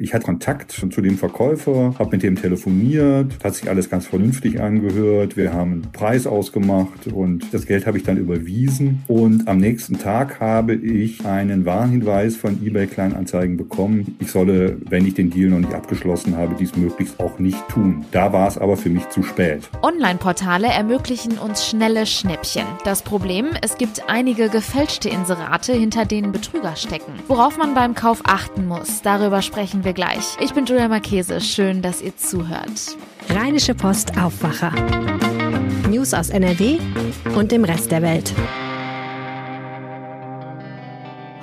Ich hatte Kontakt zu dem Verkäufer, habe mit dem telefoniert, hat sich alles ganz vernünftig angehört. Wir haben einen Preis ausgemacht und das Geld habe ich dann überwiesen. Und am nächsten Tag habe ich einen Warnhinweis von eBay Kleinanzeigen bekommen. Ich solle, wenn ich den Deal noch nicht abgeschlossen habe, dies möglichst auch nicht tun. Da war es aber für mich zu spät. Online-Portale ermöglichen uns schnelle Schnäppchen. Das Problem, es gibt einige gefälschte Inserate, hinter denen Betrüger stecken. Worauf man beim Kauf achten muss, darüber sprechen wir gleich. Ich bin Julia Marchese. Schön, dass ihr zuhört. Rheinische Post Aufwacher. News aus NRW und dem Rest der Welt.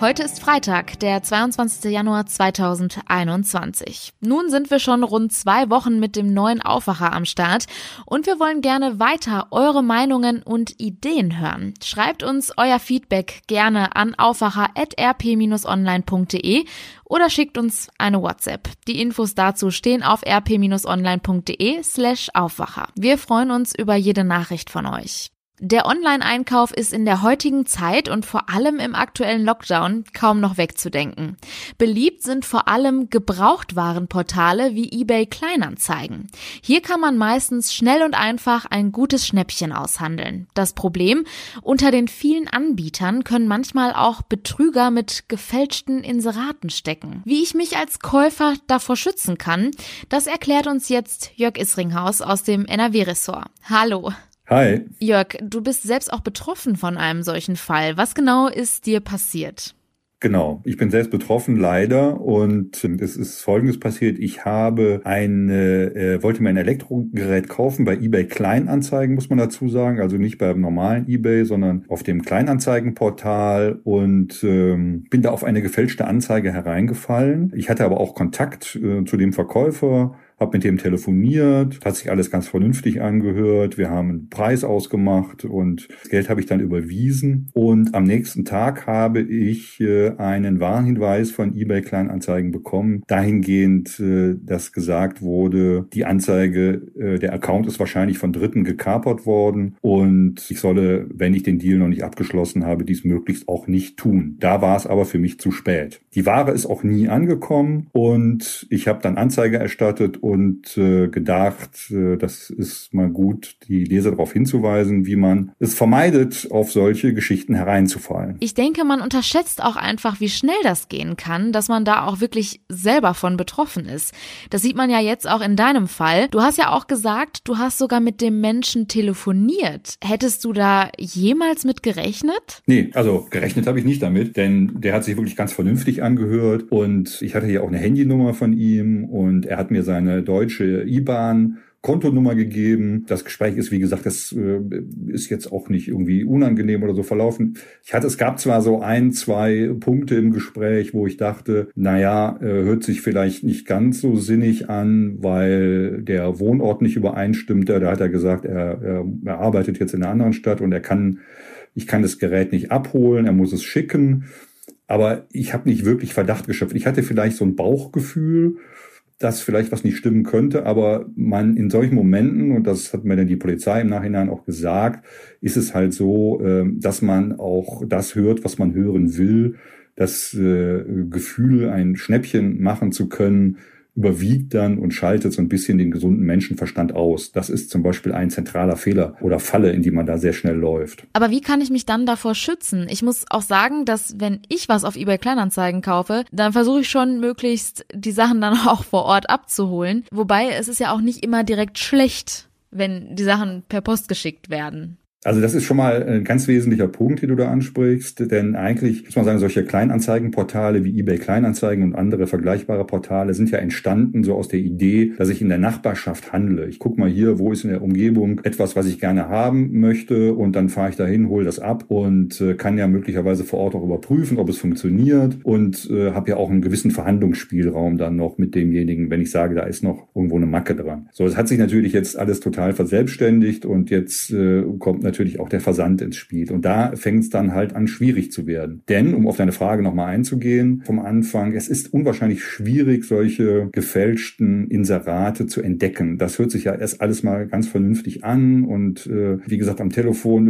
Heute ist Freitag, der 22. Januar 2021. Nun sind wir schon rund zwei Wochen mit dem neuen Aufwacher am Start und wir wollen gerne weiter eure Meinungen und Ideen hören. Schreibt uns euer Feedback gerne an aufwacher.rp-online.de oder schickt uns eine WhatsApp. Die Infos dazu stehen auf rp-online.de slash Aufwacher. Wir freuen uns über jede Nachricht von euch. Der Online-Einkauf ist in der heutigen Zeit und vor allem im aktuellen Lockdown kaum noch wegzudenken. Beliebt sind vor allem Gebrauchtwarenportale wie eBay Kleinanzeigen. Hier kann man meistens schnell und einfach ein gutes Schnäppchen aushandeln. Das Problem, unter den vielen Anbietern können manchmal auch Betrüger mit gefälschten Inseraten stecken. Wie ich mich als Käufer davor schützen kann, das erklärt uns jetzt Jörg Isringhaus aus dem NRW-Ressort. Hallo. Hi. Jörg, du bist selbst auch betroffen von einem solchen Fall. Was genau ist dir passiert? Genau, ich bin selbst betroffen, leider. Und es ist Folgendes passiert. Ich habe eine, äh, wollte mir ein Elektrogerät kaufen bei eBay Kleinanzeigen, muss man dazu sagen. Also nicht beim normalen eBay, sondern auf dem Kleinanzeigenportal und ähm, bin da auf eine gefälschte Anzeige hereingefallen. Ich hatte aber auch Kontakt äh, zu dem Verkäufer habe mit dem telefoniert, hat sich alles ganz vernünftig angehört. Wir haben einen Preis ausgemacht und das Geld habe ich dann überwiesen. Und am nächsten Tag habe ich äh, einen Warnhinweis von eBay Kleinanzeigen bekommen, dahingehend, äh, dass gesagt wurde, die Anzeige, äh, der Account ist wahrscheinlich von Dritten gekapert worden und ich solle, wenn ich den Deal noch nicht abgeschlossen habe, dies möglichst auch nicht tun. Da war es aber für mich zu spät. Die Ware ist auch nie angekommen und ich habe dann Anzeige erstattet und äh, gedacht, äh, das ist mal gut, die Leser darauf hinzuweisen, wie man es vermeidet, auf solche Geschichten hereinzufallen. Ich denke, man unterschätzt auch einfach, wie schnell das gehen kann, dass man da auch wirklich selber von betroffen ist. Das sieht man ja jetzt auch in deinem Fall. Du hast ja auch gesagt, du hast sogar mit dem Menschen telefoniert. Hättest du da jemals mit gerechnet? Nee, also gerechnet habe ich nicht damit, denn der hat sich wirklich ganz vernünftig angehört und ich hatte ja auch eine Handynummer von ihm und er hat mir seine deutsche IBAN Kontonummer gegeben. Das Gespräch ist, wie gesagt, das äh, ist jetzt auch nicht irgendwie unangenehm oder so verlaufen. Ich hatte, es gab zwar so ein, zwei Punkte im Gespräch, wo ich dachte, naja, äh, hört sich vielleicht nicht ganz so sinnig an, weil der Wohnort nicht übereinstimmte. Da hat er gesagt, er, er, er arbeitet jetzt in einer anderen Stadt und er kann, ich kann das Gerät nicht abholen, er muss es schicken. Aber ich habe nicht wirklich Verdacht geschöpft. Ich hatte vielleicht so ein Bauchgefühl, dass vielleicht was nicht stimmen könnte, aber man in solchen Momenten, und das hat mir dann die Polizei im Nachhinein auch gesagt, ist es halt so, ähm, dass man auch das hört, was man hören will, das äh, Gefühl, ein Schnäppchen machen zu können, überwiegt dann und schaltet so ein bisschen den gesunden Menschenverstand aus. Das ist zum Beispiel ein zentraler Fehler oder Falle, in die man da sehr schnell läuft. Aber wie kann ich mich dann davor schützen? Ich muss auch sagen, dass wenn ich was auf eBay Kleinanzeigen kaufe, dann versuche ich schon möglichst die Sachen dann auch vor Ort abzuholen. Wobei es ist ja auch nicht immer direkt schlecht, wenn die Sachen per Post geschickt werden. Also das ist schon mal ein ganz wesentlicher Punkt, den du da ansprichst, denn eigentlich muss man sagen, solche Kleinanzeigenportale wie eBay Kleinanzeigen und andere vergleichbare Portale sind ja entstanden so aus der Idee, dass ich in der Nachbarschaft handle. Ich gucke mal hier, wo ist in der Umgebung etwas, was ich gerne haben möchte und dann fahre ich dahin, hole das ab und äh, kann ja möglicherweise vor Ort auch überprüfen, ob es funktioniert und äh, habe ja auch einen gewissen Verhandlungsspielraum dann noch mit demjenigen, wenn ich sage, da ist noch irgendwo eine Macke dran. So, es hat sich natürlich jetzt alles total verselbstständigt und jetzt äh, kommt natürlich auch der Versand ins Spiel. Und da fängt es dann halt an, schwierig zu werden. Denn, um auf deine Frage nochmal einzugehen, vom Anfang, es ist unwahrscheinlich schwierig, solche gefälschten Inserate zu entdecken. Das hört sich ja erst alles mal ganz vernünftig an. Und äh, wie gesagt, am Telefon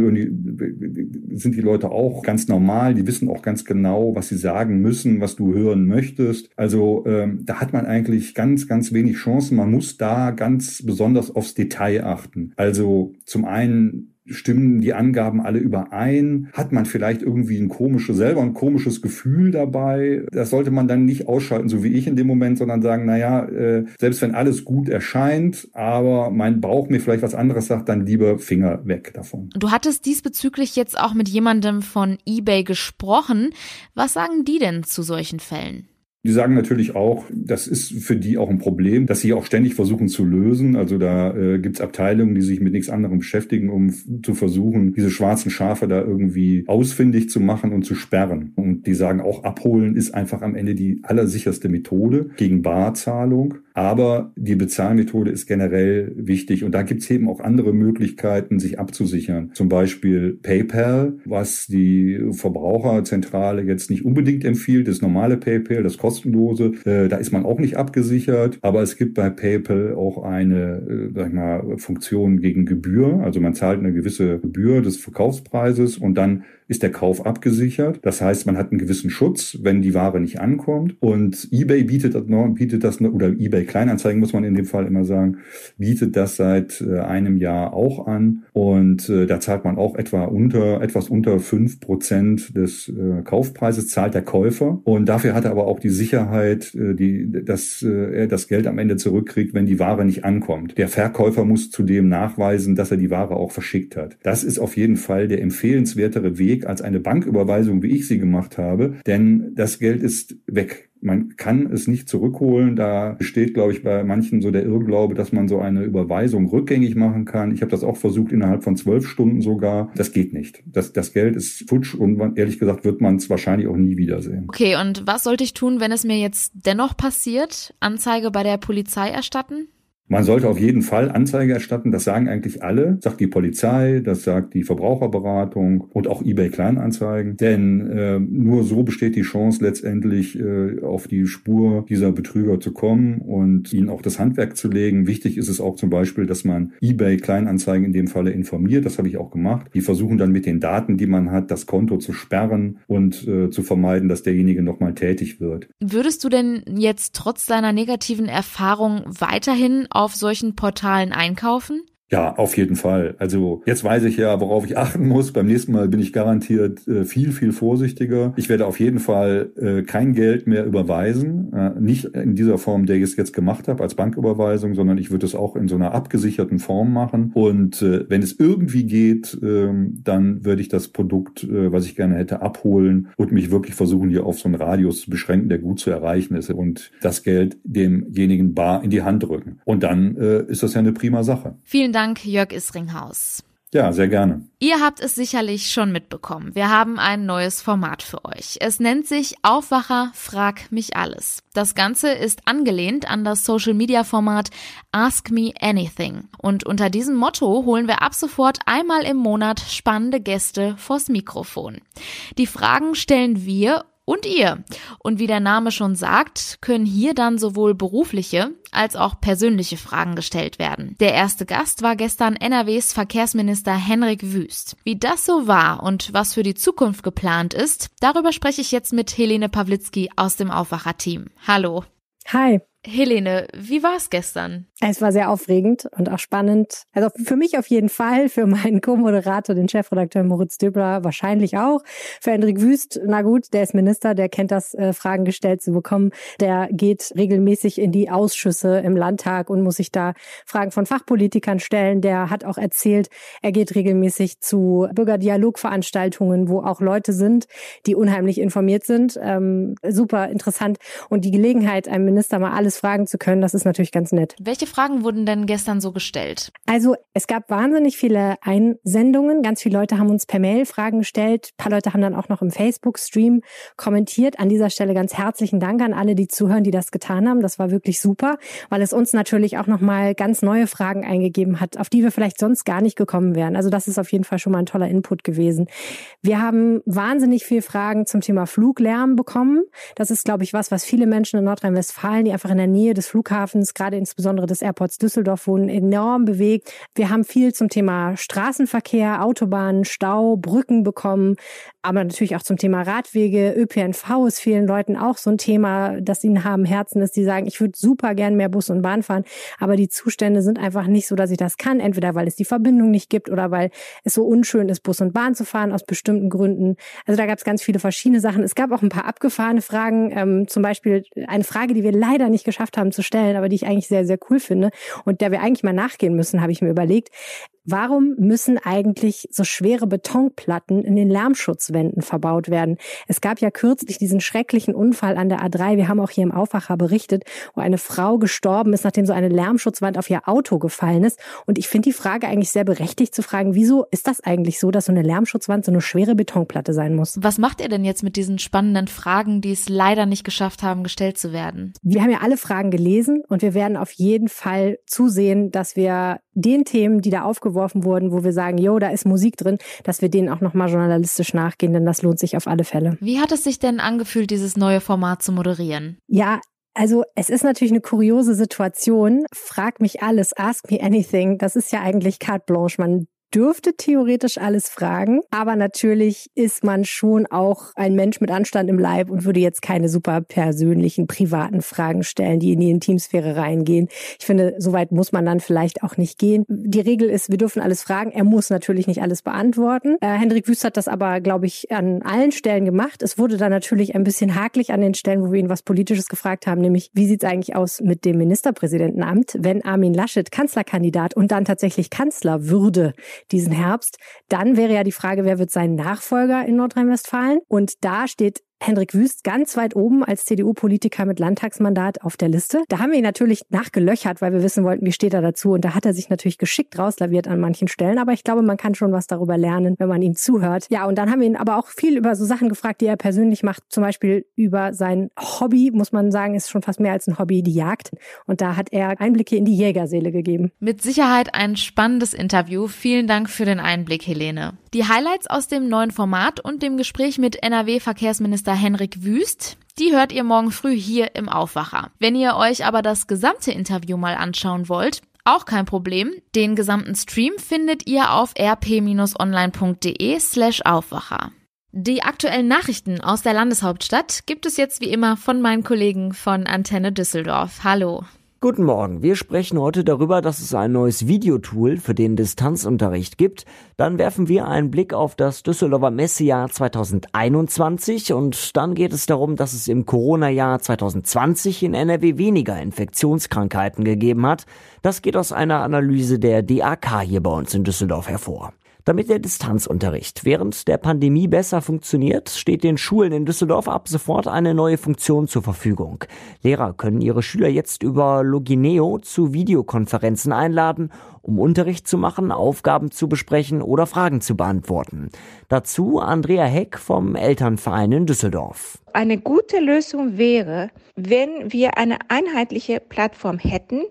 sind die Leute auch ganz normal. Die wissen auch ganz genau, was sie sagen müssen, was du hören möchtest. Also ähm, da hat man eigentlich ganz, ganz wenig Chancen. Man muss da ganz besonders aufs Detail achten. Also zum einen stimmen die Angaben alle überein? Hat man vielleicht irgendwie ein komisches, selber ein komisches Gefühl dabei? Das sollte man dann nicht ausschalten, so wie ich in dem Moment, sondern sagen, naja, äh, selbst wenn alles gut erscheint, aber mein Bauch mir vielleicht was anderes sagt, dann lieber Finger weg davon. Du hattest diesbezüglich jetzt auch mit jemandem von eBay gesprochen. Was sagen die denn zu solchen Fällen? Die sagen natürlich auch, das ist für die auch ein Problem, dass sie auch ständig versuchen zu lösen. Also da äh, gibt's Abteilungen, die sich mit nichts anderem beschäftigen, um zu versuchen, diese schwarzen Schafe da irgendwie ausfindig zu machen und zu sperren. Und die sagen auch, abholen ist einfach am Ende die allersicherste Methode gegen Barzahlung. Aber die Bezahlmethode ist generell wichtig. Und da gibt's eben auch andere Möglichkeiten, sich abzusichern. Zum Beispiel PayPal, was die Verbraucherzentrale jetzt nicht unbedingt empfiehlt, das normale PayPal, das kostenlose. Äh, da ist man auch nicht abgesichert. Aber es gibt bei PayPal auch eine, äh, sag ich mal, Funktion gegen Gebühr. Also man zahlt eine gewisse Gebühr des Verkaufspreises und dann ist der Kauf abgesichert. Das heißt, man hat einen gewissen Schutz, wenn die Ware nicht ankommt. Und eBay bietet das, bietet das oder eBay Kleinanzeigen muss man in dem Fall immer sagen, bietet das seit äh, einem Jahr auch an. Und äh, da zahlt man auch etwa unter, etwas unter fünf Prozent des äh, Kaufpreises zahlt der Käufer. Und dafür hat er aber auch die Sicherheit, die, dass er das Geld am Ende zurückkriegt, wenn die Ware nicht ankommt. Der Verkäufer muss zudem nachweisen, dass er die Ware auch verschickt hat. Das ist auf jeden Fall der empfehlenswertere Weg, Weg als eine Banküberweisung, wie ich sie gemacht habe, denn das Geld ist weg. Man kann es nicht zurückholen. Da besteht, glaube ich, bei manchen so der Irrglaube, dass man so eine Überweisung rückgängig machen kann. Ich habe das auch versucht innerhalb von zwölf Stunden sogar. Das geht nicht. Das, das Geld ist futsch und man, ehrlich gesagt wird man es wahrscheinlich auch nie wiedersehen. Okay, und was sollte ich tun, wenn es mir jetzt dennoch passiert? Anzeige bei der Polizei erstatten? Man sollte auf jeden Fall Anzeige erstatten. Das sagen eigentlich alle. Sagt die Polizei, das sagt die Verbraucherberatung und auch eBay Kleinanzeigen. Denn äh, nur so besteht die Chance letztendlich äh, auf die Spur dieser Betrüger zu kommen und ihnen auch das Handwerk zu legen. Wichtig ist es auch zum Beispiel, dass man eBay Kleinanzeigen in dem Falle informiert. Das habe ich auch gemacht. Die versuchen dann mit den Daten, die man hat, das Konto zu sperren und äh, zu vermeiden, dass derjenige nochmal tätig wird. Würdest du denn jetzt trotz deiner negativen Erfahrung weiterhin solchen Portalen einkaufen? Ja, auf jeden Fall. Also jetzt weiß ich ja, worauf ich achten muss. Beim nächsten Mal bin ich garantiert äh, viel, viel vorsichtiger. Ich werde auf jeden Fall äh, kein Geld mehr überweisen. Äh, nicht in dieser Form, der ich es jetzt gemacht habe, als Banküberweisung, sondern ich würde es auch in so einer abgesicherten Form machen. Und äh, wenn es irgendwie geht, ähm, dann würde ich das Produkt, äh, was ich gerne hätte, abholen und mich wirklich versuchen, hier auf so einen Radius zu beschränken, der gut zu erreichen ist und das Geld demjenigen bar in die Hand drücken. Und dann äh, ist das ja eine prima Sache. Vielen Dank. Dank, Jörg Isringhaus. Ja, sehr gerne. Ihr habt es sicherlich schon mitbekommen. Wir haben ein neues Format für euch. Es nennt sich Aufwacher, frag mich alles. Das Ganze ist angelehnt an das Social Media Format Ask Me Anything. Und unter diesem Motto holen wir ab sofort einmal im Monat spannende Gäste vors Mikrofon. Die Fragen stellen wir und ihr. Und wie der Name schon sagt, können hier dann sowohl berufliche als auch persönliche Fragen gestellt werden. Der erste Gast war gestern NRWs Verkehrsminister Henrik Wüst. Wie das so war und was für die Zukunft geplant ist, darüber spreche ich jetzt mit Helene Pawlitzki aus dem Aufwacher-Team. Hallo. Hi. Helene, wie war es gestern? Es war sehr aufregend und auch spannend. Also für mich auf jeden Fall, für meinen Co-Moderator, den Chefredakteur Moritz Döbler wahrscheinlich auch. Für Hendrik Wüst, na gut, der ist Minister, der kennt das, äh, Fragen gestellt zu bekommen. Der geht regelmäßig in die Ausschüsse im Landtag und muss sich da Fragen von Fachpolitikern stellen. Der hat auch erzählt, er geht regelmäßig zu Bürgerdialogveranstaltungen, wo auch Leute sind, die unheimlich informiert sind. Ähm, super interessant. Und die Gelegenheit, einem Minister mal alles alles fragen zu können. Das ist natürlich ganz nett. Welche Fragen wurden denn gestern so gestellt? Also es gab wahnsinnig viele Einsendungen. Ganz viele Leute haben uns per Mail Fragen gestellt. Ein paar Leute haben dann auch noch im Facebook-Stream kommentiert. An dieser Stelle ganz herzlichen Dank an alle, die zuhören, die das getan haben. Das war wirklich super, weil es uns natürlich auch nochmal ganz neue Fragen eingegeben hat, auf die wir vielleicht sonst gar nicht gekommen wären. Also das ist auf jeden Fall schon mal ein toller Input gewesen. Wir haben wahnsinnig viele Fragen zum Thema Fluglärm bekommen. Das ist, glaube ich, was, was viele Menschen in Nordrhein-Westfalen, die einfach in der Nähe des Flughafens, gerade insbesondere des Airports Düsseldorf wohnen, enorm bewegt. Wir haben viel zum Thema Straßenverkehr, Autobahnen, Stau, Brücken bekommen, aber natürlich auch zum Thema Radwege. ÖPNV ist vielen Leuten auch so ein Thema, das ihnen haben Herzen ist, die sagen, ich würde super gern mehr Bus und Bahn fahren, aber die Zustände sind einfach nicht so, dass ich das kann, entweder weil es die Verbindung nicht gibt oder weil es so unschön ist, Bus und Bahn zu fahren aus bestimmten Gründen. Also da gab es ganz viele verschiedene Sachen. Es gab auch ein paar abgefahrene Fragen, ähm, zum Beispiel eine Frage, die wir leider nicht geschafft haben zu stellen, aber die ich eigentlich sehr, sehr cool finde und der wir eigentlich mal nachgehen müssen, habe ich mir überlegt. Warum müssen eigentlich so schwere Betonplatten in den Lärmschutzwänden verbaut werden? Es gab ja kürzlich diesen schrecklichen Unfall an der A3. Wir haben auch hier im Aufwacher berichtet, wo eine Frau gestorben ist, nachdem so eine Lärmschutzwand auf ihr Auto gefallen ist. Und ich finde die Frage eigentlich sehr berechtigt zu fragen, wieso ist das eigentlich so, dass so eine Lärmschutzwand so eine schwere Betonplatte sein muss? Was macht ihr denn jetzt mit diesen spannenden Fragen, die es leider nicht geschafft haben, gestellt zu werden? Wir haben ja alle Fragen gelesen und wir werden auf jeden Fall zusehen, dass wir den Themen, die da aufgeworfen wurden, wo wir sagen, jo, da ist Musik drin, dass wir denen auch nochmal journalistisch nachgehen, denn das lohnt sich auf alle Fälle. Wie hat es sich denn angefühlt, dieses neue Format zu moderieren? Ja, also es ist natürlich eine kuriose Situation. Frag mich alles, ask me anything. Das ist ja eigentlich carte blanche. Man dürfte theoretisch alles fragen, aber natürlich ist man schon auch ein Mensch mit Anstand im Leib und würde jetzt keine super persönlichen, privaten Fragen stellen, die in die Intimsphäre reingehen. Ich finde, soweit muss man dann vielleicht auch nicht gehen. Die Regel ist, wir dürfen alles fragen. Er muss natürlich nicht alles beantworten. Äh, Hendrik Wüst hat das aber, glaube ich, an allen Stellen gemacht. Es wurde dann natürlich ein bisschen hakelig an den Stellen, wo wir ihn was Politisches gefragt haben, nämlich wie sieht es eigentlich aus mit dem Ministerpräsidentenamt, wenn Armin Laschet Kanzlerkandidat und dann tatsächlich Kanzler würde diesen Herbst. Dann wäre ja die Frage, wer wird sein Nachfolger in Nordrhein-Westfalen? Und da steht Hendrik Wüst ganz weit oben als CDU-Politiker mit Landtagsmandat auf der Liste. Da haben wir ihn natürlich nachgelöchert, weil wir wissen wollten, wie steht er dazu. Und da hat er sich natürlich geschickt rauslaviert an manchen Stellen. Aber ich glaube, man kann schon was darüber lernen, wenn man ihm zuhört. Ja, und dann haben wir ihn aber auch viel über so Sachen gefragt, die er persönlich macht. Zum Beispiel über sein Hobby, muss man sagen, ist schon fast mehr als ein Hobby, die Jagd. Und da hat er Einblicke in die Jägerseele gegeben. Mit Sicherheit ein spannendes Interview. Vielen Dank für den Einblick, Helene. Die Highlights aus dem neuen Format und dem Gespräch mit NRW-Verkehrsminister Minister Henrik Wüst. Die hört ihr morgen früh hier im Aufwacher. Wenn ihr euch aber das gesamte Interview mal anschauen wollt, auch kein Problem. Den gesamten Stream findet ihr auf rp-online.de slash Aufwacher. Die aktuellen Nachrichten aus der Landeshauptstadt gibt es jetzt wie immer von meinen Kollegen von Antenne Düsseldorf. Hallo. Guten Morgen. Wir sprechen heute darüber, dass es ein neues Videotool für den Distanzunterricht gibt. Dann werfen wir einen Blick auf das Düsseldorfer Messejahr 2021 und dann geht es darum, dass es im Corona-Jahr 2020 in NRW weniger Infektionskrankheiten gegeben hat. Das geht aus einer Analyse der DAK hier bei uns in Düsseldorf hervor. Damit der Distanzunterricht während der Pandemie besser funktioniert, steht den Schulen in Düsseldorf ab sofort eine neue Funktion zur Verfügung. Lehrer können ihre Schüler jetzt über Logineo zu Videokonferenzen einladen, um Unterricht zu machen, Aufgaben zu besprechen oder Fragen zu beantworten. Dazu Andrea Heck vom Elternverein in Düsseldorf. Eine gute Lösung wäre, wenn wir eine einheitliche Plattform hätten,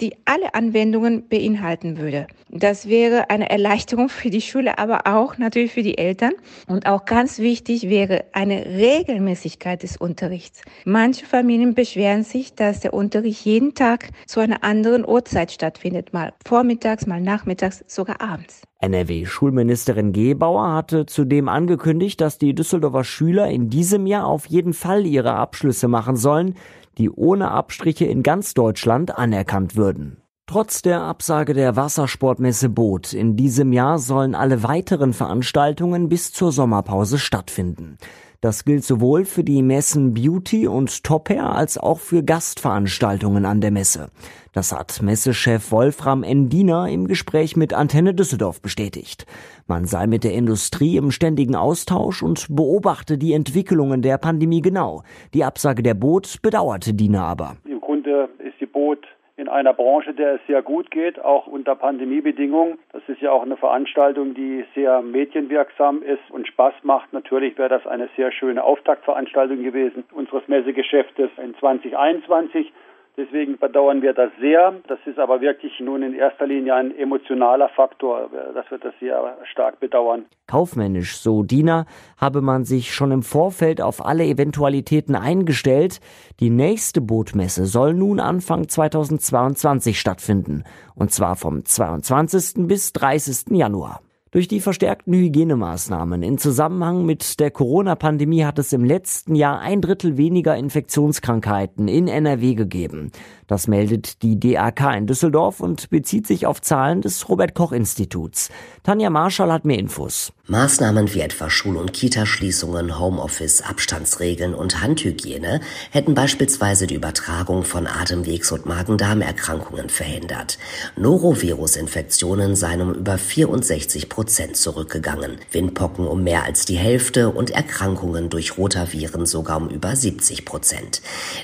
die alle Anwendungen beinhalten würde. Das wäre eine Erleichterung für die Schule, aber auch natürlich für die Eltern. Und auch ganz wichtig wäre eine Regelmäßigkeit des Unterrichts. Manche Familien beschweren sich, dass der Unterricht jeden Tag zu einer anderen Uhrzeit stattfindet, mal vormittags, mal nachmittags, sogar abends. NRW-Schulministerin Gebauer hatte zudem angekündigt, dass die Düsseldorfer Schüler in diesem Jahr auf jeden Fall ihre Abschlüsse machen sollen die ohne Abstriche in ganz Deutschland anerkannt würden. Trotz der Absage der Wassersportmesse Boot in diesem Jahr sollen alle weiteren Veranstaltungen bis zur Sommerpause stattfinden. Das gilt sowohl für die Messen Beauty und Top Hair als auch für Gastveranstaltungen an der Messe. Das hat Messechef Wolfram Endiner im Gespräch mit Antenne Düsseldorf bestätigt. Man sei mit der Industrie im ständigen Austausch und beobachte die Entwicklungen der Pandemie genau. Die Absage der Boot bedauerte Diener aber. Im Grunde ist die Boot in einer Branche, der es sehr gut geht, auch unter Pandemiebedingungen. Das ist ja auch eine Veranstaltung, die sehr medienwirksam ist und Spaß macht. Natürlich wäre das eine sehr schöne Auftaktveranstaltung gewesen unseres Messegeschäftes in 2021. Deswegen bedauern wir das sehr. Das ist aber wirklich nun in erster Linie ein emotionaler Faktor, dass wir das sehr stark bedauern. Kaufmännisch, so Diener, habe man sich schon im Vorfeld auf alle Eventualitäten eingestellt. Die nächste Bootmesse soll nun Anfang 2022 stattfinden. Und zwar vom 22. bis 30. Januar. Durch die verstärkten Hygienemaßnahmen in Zusammenhang mit der Corona-Pandemie hat es im letzten Jahr ein Drittel weniger Infektionskrankheiten in NRW gegeben. Das meldet die DAK in Düsseldorf und bezieht sich auf Zahlen des Robert Koch Instituts. Tanja Marschall hat mehr Infos. Maßnahmen wie etwa Schul- und Kitaschließungen, Homeoffice, Abstandsregeln und Handhygiene hätten beispielsweise die Übertragung von Atemwegs- und Magen-Darm-Erkrankungen verhindert. Norovirus-Infektionen seien um über 64 Prozent zurückgegangen, Windpocken um mehr als die Hälfte und Erkrankungen durch Rotaviren sogar um über 70 Prozent.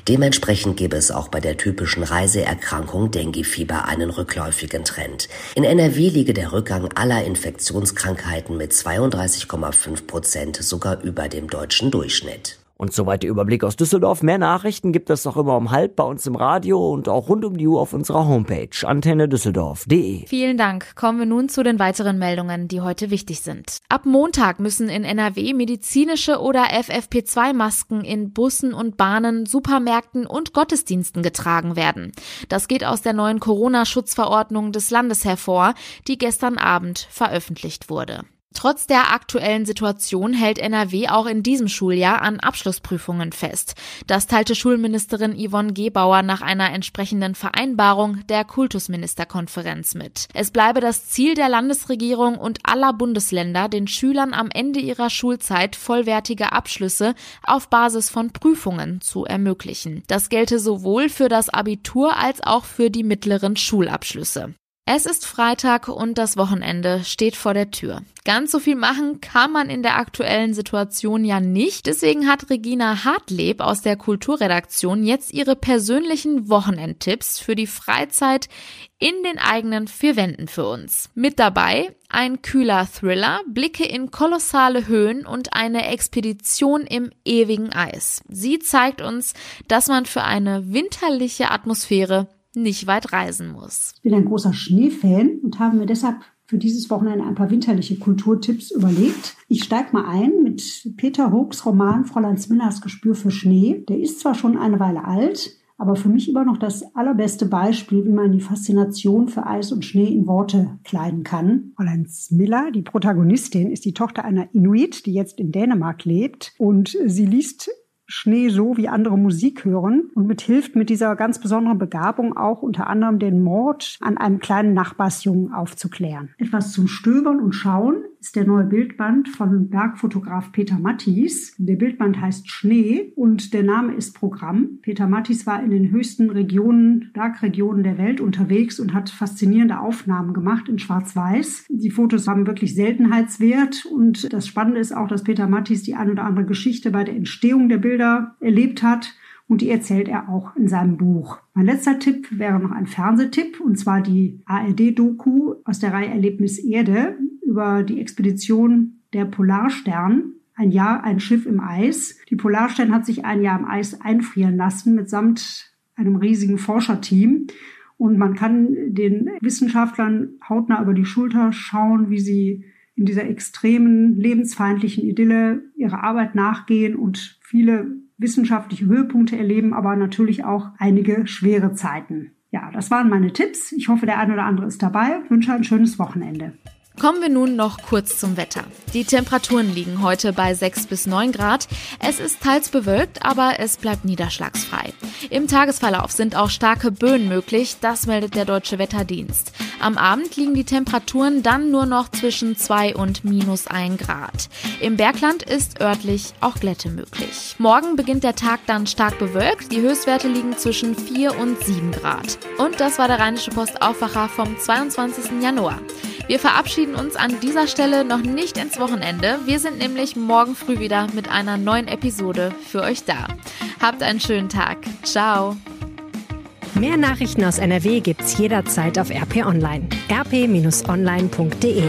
Dementsprechend gäbe es auch bei der typischen Reiseerkrankung Dengue-Fieber einen rückläufigen Trend. In NRW liege der Rückgang aller Infektionskrankheiten mit 32,5 Prozent sogar über dem deutschen Durchschnitt. Und soweit der Überblick aus Düsseldorf. Mehr Nachrichten gibt es auch immer um halb bei uns im Radio und auch rund um die Uhr auf unserer Homepage antennedüsseldorf.de. Vielen Dank. Kommen wir nun zu den weiteren Meldungen, die heute wichtig sind. Ab Montag müssen in NRW medizinische oder FFP2-Masken in Bussen und Bahnen, Supermärkten und Gottesdiensten getragen werden. Das geht aus der neuen Corona-Schutzverordnung des Landes hervor, die gestern Abend veröffentlicht wurde. Trotz der aktuellen Situation hält NRW auch in diesem Schuljahr an Abschlussprüfungen fest. Das teilte Schulministerin Yvonne Gebauer nach einer entsprechenden Vereinbarung der Kultusministerkonferenz mit. Es bleibe das Ziel der Landesregierung und aller Bundesländer, den Schülern am Ende ihrer Schulzeit vollwertige Abschlüsse auf Basis von Prüfungen zu ermöglichen. Das gelte sowohl für das Abitur als auch für die mittleren Schulabschlüsse. Es ist Freitag und das Wochenende steht vor der Tür. Ganz so viel machen kann man in der aktuellen Situation ja nicht. Deswegen hat Regina Hartleb aus der Kulturredaktion jetzt ihre persönlichen Wochenendtipps für die Freizeit in den eigenen vier Wänden für uns. Mit dabei ein kühler Thriller, Blicke in kolossale Höhen und eine Expedition im ewigen Eis. Sie zeigt uns, dass man für eine winterliche Atmosphäre nicht weit reisen muss. Ich bin ein großer Schneefan und habe mir deshalb für dieses Wochenende ein paar winterliche Kulturtipps überlegt. Ich steige mal ein mit Peter Hoogs Roman Fräulein Smillers Gespür für Schnee. Der ist zwar schon eine Weile alt, aber für mich immer noch das allerbeste Beispiel, wie man die Faszination für Eis und Schnee in Worte kleiden kann. Fräulein Smiller, die Protagonistin, ist die Tochter einer Inuit, die jetzt in Dänemark lebt und sie liest Schnee so wie andere Musik hören und mithilft mit dieser ganz besonderen Begabung auch unter anderem den Mord an einem kleinen Nachbarsjungen aufzuklären. Etwas zum Stöbern und Schauen ist der neue Bildband von Bergfotograf Peter Mattis. Der Bildband heißt Schnee und der Name ist Programm. Peter Mattis war in den höchsten Regionen, Bergregionen der Welt unterwegs und hat faszinierende Aufnahmen gemacht in Schwarz-Weiß. Die Fotos haben wirklich Seltenheitswert und das Spannende ist auch, dass Peter Mattis die ein oder andere Geschichte bei der Entstehung der Bilder erlebt hat und die erzählt er auch in seinem Buch. Mein letzter Tipp wäre noch ein Fernsehtipp und zwar die ARD-Doku aus der Reihe Erlebnis Erde über die Expedition der Polarstern. Ein Jahr, ein Schiff im Eis. Die Polarstern hat sich ein Jahr im Eis einfrieren lassen mitsamt einem riesigen Forscherteam. Und man kann den Wissenschaftlern hautnah über die Schulter schauen, wie sie in dieser extremen, lebensfeindlichen Idylle ihrer Arbeit nachgehen und viele wissenschaftliche Höhepunkte erleben, aber natürlich auch einige schwere Zeiten. Ja, das waren meine Tipps. Ich hoffe, der eine oder andere ist dabei. Ich wünsche ein schönes Wochenende. Kommen wir nun noch kurz zum Wetter. Die Temperaturen liegen heute bei 6 bis 9 Grad. Es ist teils bewölkt, aber es bleibt niederschlagsfrei. Im Tagesverlauf sind auch starke Böen möglich, das meldet der Deutsche Wetterdienst. Am Abend liegen die Temperaturen dann nur noch zwischen 2 und minus 1 Grad. Im Bergland ist örtlich auch Glätte möglich. Morgen beginnt der Tag dann stark bewölkt. Die Höchstwerte liegen zwischen 4 und 7 Grad. Und das war der Rheinische Post Aufwacher vom 22. Januar. Wir verabschieden uns an dieser Stelle noch nicht ins Wochenende. Wir sind nämlich morgen früh wieder mit einer neuen Episode für euch da. Habt einen schönen Tag. Ciao. Mehr Nachrichten aus NRW gibt's jederzeit auf RP Online. rp-online.de